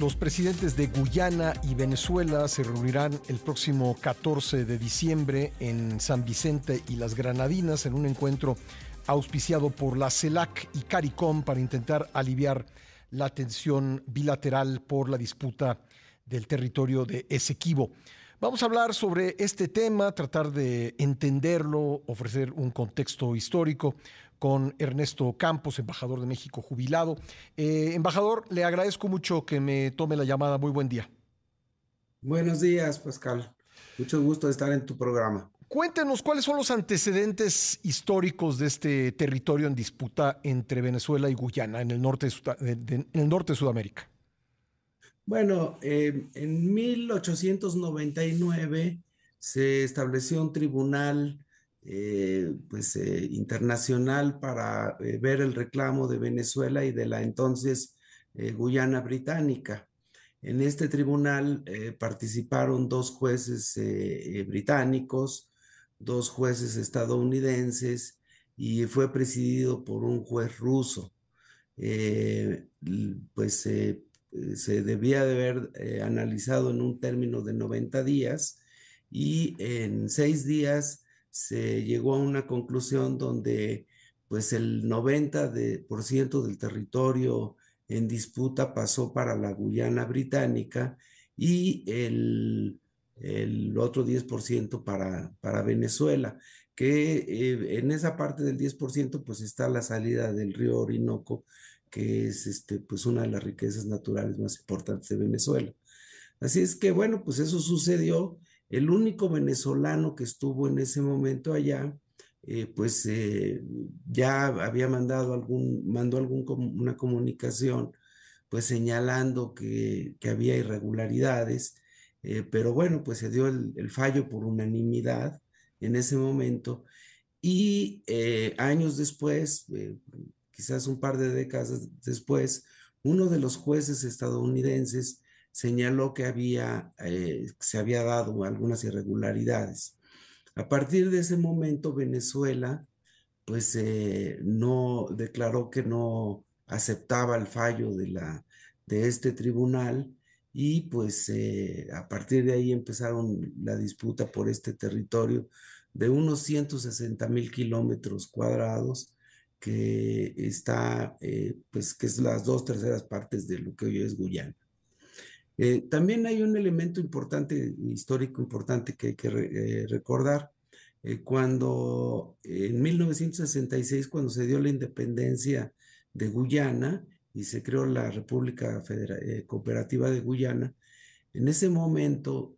Los presidentes de Guyana y Venezuela se reunirán el próximo 14 de diciembre en San Vicente y las Granadinas en un encuentro auspiciado por la CELAC y CARICOM para intentar aliviar la tensión bilateral por la disputa del territorio de Esequibo. Vamos a hablar sobre este tema, tratar de entenderlo, ofrecer un contexto histórico con Ernesto Campos, embajador de México jubilado. Eh, embajador, le agradezco mucho que me tome la llamada. Muy buen día. Buenos días, Pascal. Mucho gusto de estar en tu programa. Cuéntenos cuáles son los antecedentes históricos de este territorio en disputa entre Venezuela y Guyana en el norte de, en el norte de Sudamérica. Bueno, eh, en 1899 se estableció un tribunal eh, pues, eh, internacional para eh, ver el reclamo de Venezuela y de la entonces Guyana Británica. En este tribunal participaron dos jueces británicos, dos jueces estadounidenses y fue presidido por un juez ruso. pues se debía de haber analizado en un término de 90 días y en seis días se llegó a una conclusión donde pues el 90% del territorio en disputa pasó para la Guyana británica y el, otro 10% para, para Venezuela, que eh, en esa parte del 10% pues está la salida del río Orinoco, que es este, pues una de las riquezas naturales más importantes de Venezuela. Así es que bueno, pues eso sucedió el único venezolano que estuvo en ese momento allá, eh, pues eh, ya había mandado algún, mandó algún, una comunicación, pues señalando que, había irregularidades, eh, pero bueno, pues se dio el, fallo por unanimidad en ese momento y años después, quizás un par de décadas después, uno de los jueces estadounidenses señaló que había, eh, se había dado algunas irregularidades. A partir de ese momento, Venezuela, pues eh, no declaró que no aceptaba el fallo de, la, de este tribunal y pues eh, a partir de ahí empezaron la disputa por este territorio de unos 160 mil kilómetros cuadrados que está, pues que es las dos terceras partes de lo que hoy es Guyana. Eh, también hay un elemento importante, histórico importante que hay que eh, recordar. Eh, cuando en 1966, cuando se dio la independencia de Guyana y se creó la República Cooperativa de Guyana, en ese momento,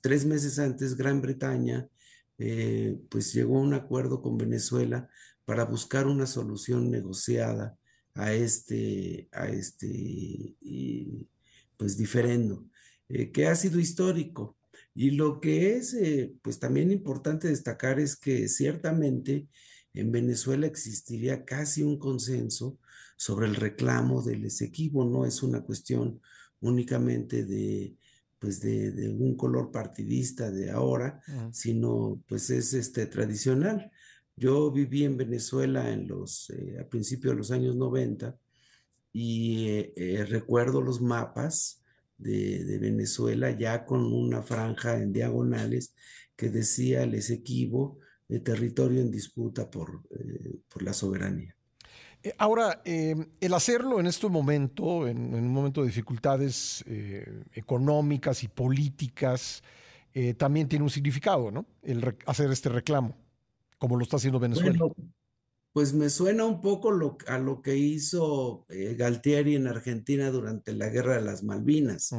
tres meses antes, Gran Bretaña pues llegó a un acuerdo con Venezuela para buscar una solución negociada a este, a este pues diferendo, eh, que ha sido histórico. Y lo que es, eh, pues también importante destacar es que ciertamente en Venezuela existiría casi un consenso sobre el reclamo del Esequibo, no es una cuestión únicamente de, pues de, un color partidista de ahora, sino pues es este tradicional. Yo viví en Venezuela en los, eh, a principios de los años 90 y eh, eh, recuerdo los mapas de, Venezuela ya con una franja en diagonales que decía el Esequibo, el territorio en disputa por, eh, por la soberanía. Ahora, el hacerlo en este momento, en, un momento de dificultades económicas y políticas, también tiene un significado, ¿no? El hacer este reclamo, como lo está haciendo Venezuela pues me suena un poco a lo que hizo eh, Galtieri en Argentina durante la Guerra de las Malvinas.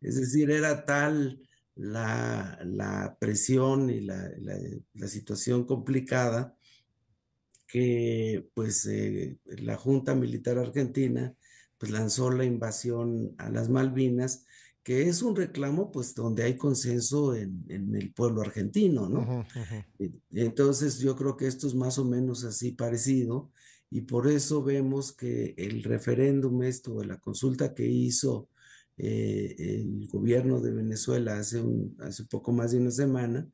Es decir, era tal la, presión y la, situación complicada que pues eh, la Junta Militar Argentina pues lanzó la invasión a las Malvinas que es un reclamo, pues, donde hay consenso en, el pueblo argentino, ¿no? E, entonces, yo creo que esto es más o menos así parecido, y por eso vemos que el referéndum, esto, la consulta que hizo eh, el gobierno de Venezuela hace, un, hace poco más de una semana,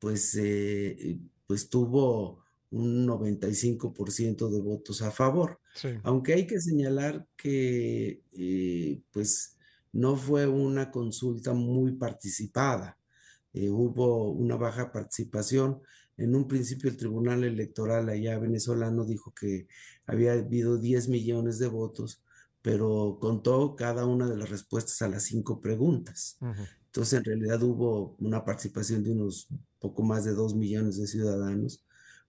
pues, eh, pues tuvo un 95% de votos a favor. Aunque hay que señalar que eh, pues no fue una consulta muy participada. Eh, hubo una baja participación. En un principio el Tribunal Electoral allá venezolano dijo que había habido 10 millones de votos, pero contó cada una de las respuestas a las cinco preguntas. Entonces, en realidad hubo una participación de unos poco más de 2 millones de ciudadanos,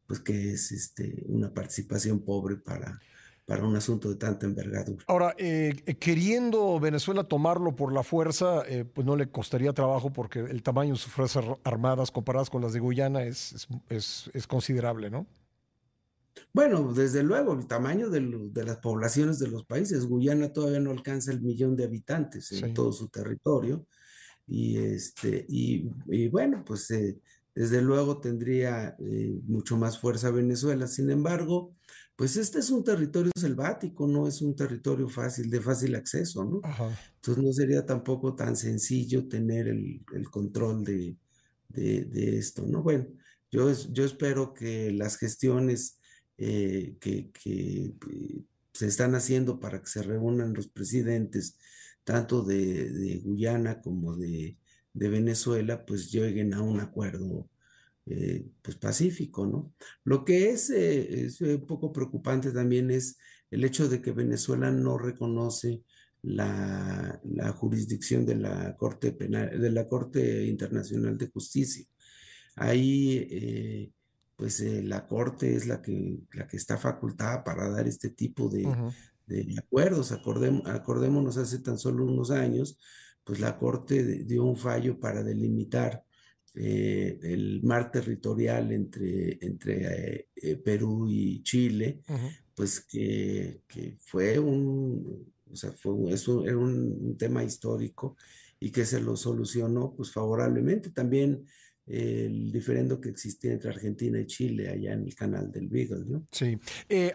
pues que es este, una participación pobre para, para un asunto de tanta envergadura. Ahora, eh, eh, queriendo Venezuela tomarlo por la fuerza, eh, pues no le costaría trabajo porque el tamaño de sus fuerzas armadas comparadas con las de Guyana es, es, es, considerable, ¿no? Bueno, desde luego, el tamaño de, las poblaciones de los países. Guyana todavía no alcanza el millón de habitantes en todo su territorio. Y, este, y, bueno, pues desde luego tendría mucho más fuerza Venezuela. Sin embargo, pues este es un territorio selvático, no es un territorio fácil, de fácil acceso, ¿no? Entonces no sería tampoco tan sencillo tener el, control de, esto, ¿no? Bueno, yo, yo espero que las gestiones eh, que, eh, se están haciendo para que se reúnan los presidentes, tanto de, Guyana como de, de Venezuela, pues lleguen a un acuerdo eh, pues pacífico, ¿no? Lo que es, eh, un poco preocupante también es el hecho de que Venezuela no reconoce la, jurisdicción de la Corte Penal, de la Corte Internacional de Justicia. Ahí, eh, pues la Corte es la que, la que está facultada para dar este tipo de, acuerdos. acordémonos, hace tan solo unos años, pues la Corte dio un fallo para delimitar eh, el mar territorial entre, entre eh, eh, Perú y Chile, pues que, fue un, o sea, fue, era un, tema histórico y que se lo solucionó pues favorablemente. También el diferendo que existía entre Argentina y Chile allá en el canal del Beagle, ¿no? Sí.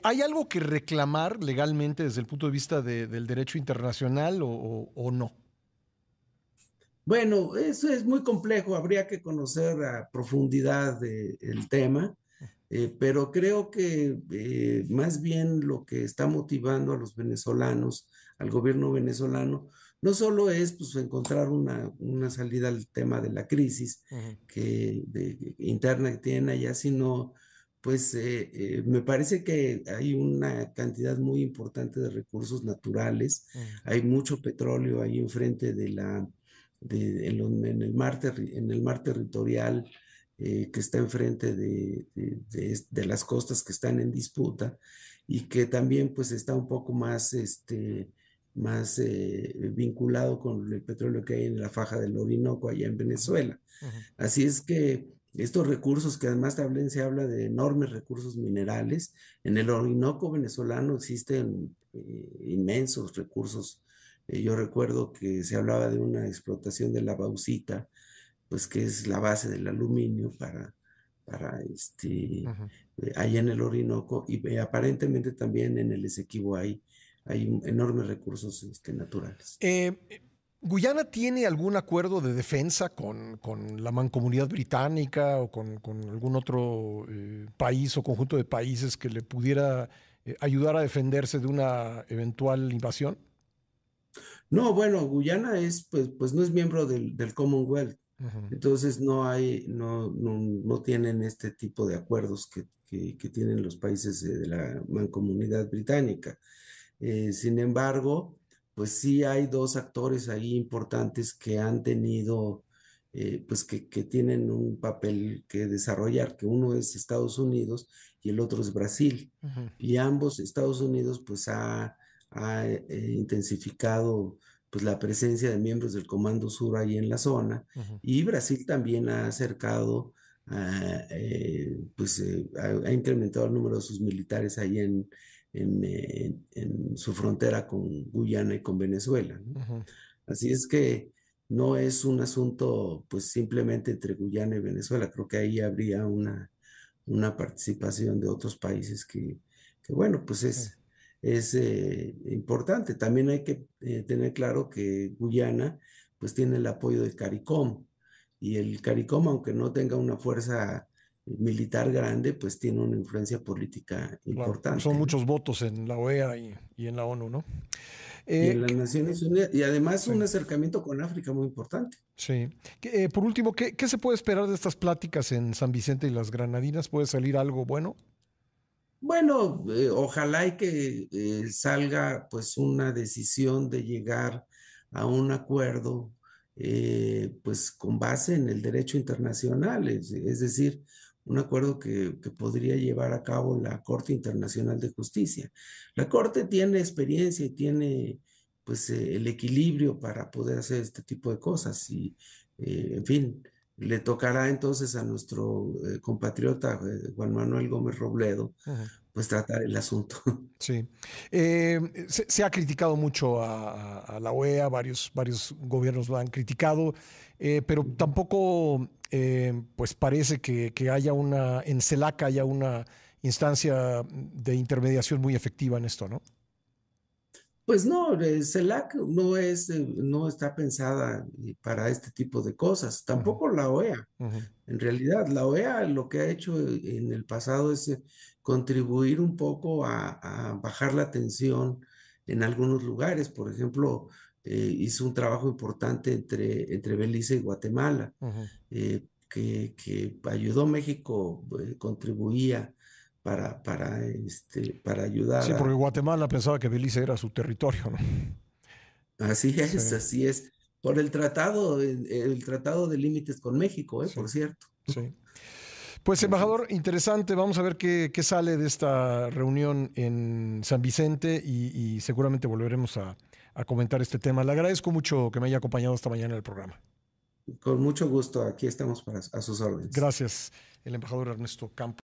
¿Hay algo que reclamar legalmente desde el punto de vista del derecho internacional o no? Bueno, eso es muy complejo, habría que conocer a profundidad el tema, eh, pero creo que eh, más bien lo que está motivando a los venezolanos, al gobierno venezolano, no solo es pues, encontrar una, salida al tema de la crisis que, interna que tienen allá, sino pues eh, me parece que hay una cantidad muy importante de recursos naturales, hay mucho petróleo ahí enfrente de la en, el mar en el mar territorial eh, que está enfrente de, de, las costas que están en disputa y que también pues está un poco más, este, más eh, vinculado con el petróleo que hay en la faja del Orinoco allá en Venezuela. Así es que estos recursos, que además también se habla de enormes recursos minerales, en el Orinoco venezolano existen eh, inmensos recursos eh, yo recuerdo que se hablaba de una explotación de la bauxita, pues que es la base del aluminio para, para este, eh, allá en el Orinoco y eh, aparentemente también en el Esequibo hay, hay enormes recursos este, naturales. ¿Guyana tiene algún acuerdo de defensa con, con la mancomunidad británica o con, con algún otro país o conjunto de países que le pudiera ayudar a defenderse de una eventual invasión? No, bueno, Guyana es, pues, pues no es miembro del, Commonwealth. Entonces no hay, no, no, tienen este tipo de acuerdos que, tienen los países de la mancomunidad británica. Eh, sin embargo, pues sí hay dos actores ahí importantes que han tenido, eh, pues que, tienen un papel que desarrollar, que uno es Estados Unidos y el otro es Brasil. Y ambos, Estados Unidos, pues ha ha eh, intensificado pues, la presencia de miembros del Comando Sur ahí en la zona y Brasil también ha acercado, eh, pues eh, ha, incrementado el número de sus militares ahí en, en, su frontera con Guyana y con Venezuela. Así es que no es un asunto pues simplemente entre Guyana y Venezuela, creo que ahí habría una, una participación de otros países que, que bueno, pues es es eh, importante. También hay que eh, tener claro que Guyana pues tiene el apoyo del CARICOM y el CARICOM, aunque no tenga una fuerza militar grande, pues tiene una influencia política importante. son muchos votos en la OEA y, en la ONU, ¿no? y en eh, las Naciones Unidas, y además un acercamiento con África muy importante. Sí. Eh, por último, ¿qué, se puede esperar de estas pláticas en San Vicente y las Granadinas? ¿Puede salir algo bueno? Bueno, eh, ojalá y que salga pues una decisión de llegar a un acuerdo pues con base en el derecho internacional, es, decir, un acuerdo que, podría llevar a cabo la Corte Internacional de Justicia. La Corte tiene experiencia y tiene pues eh, el equilibrio para poder hacer este tipo de cosas y eh, en fin, le tocará entonces a nuestro eh, compatriota Juan Manuel Gómez Robledo pues tratar el asunto. Sí. se, ha criticado mucho a, la OEA, varios, varios gobiernos lo han criticado, pero tampoco pues parece que, que, haya una, en CELAC haya una instancia de intermediación muy efectiva en esto, ¿no? Pues no, CELAC no es, eh, no está pensada eh, para este tipo de cosas, tampoco la OEA. En realidad, la OEA lo que ha hecho en el pasado es eh, contribuir un poco a, bajar la tensión en algunos lugares. Por ejemplo, hizo un trabajo importante entre, entre Belice y Guatemala, que, que, ayudó a México, contribuía para, para, este, para ayudar. Sí, porque Guatemala pensaba que Belice era su territorio, ¿no? Así es, así es. Por el tratado, el, tratado de límites con México, ¿eh? por cierto. Sí. Pues, embajador, interesante. Vamos a ver qué, qué, sale de esta reunión en San Vicente y, seguramente volveremos a, a, comentar este tema. Le agradezco mucho que me haya acompañado esta mañana en el programa. Con mucho gusto. Aquí estamos para, a sus órdenes. Gracias, el embajador Ernesto Campos.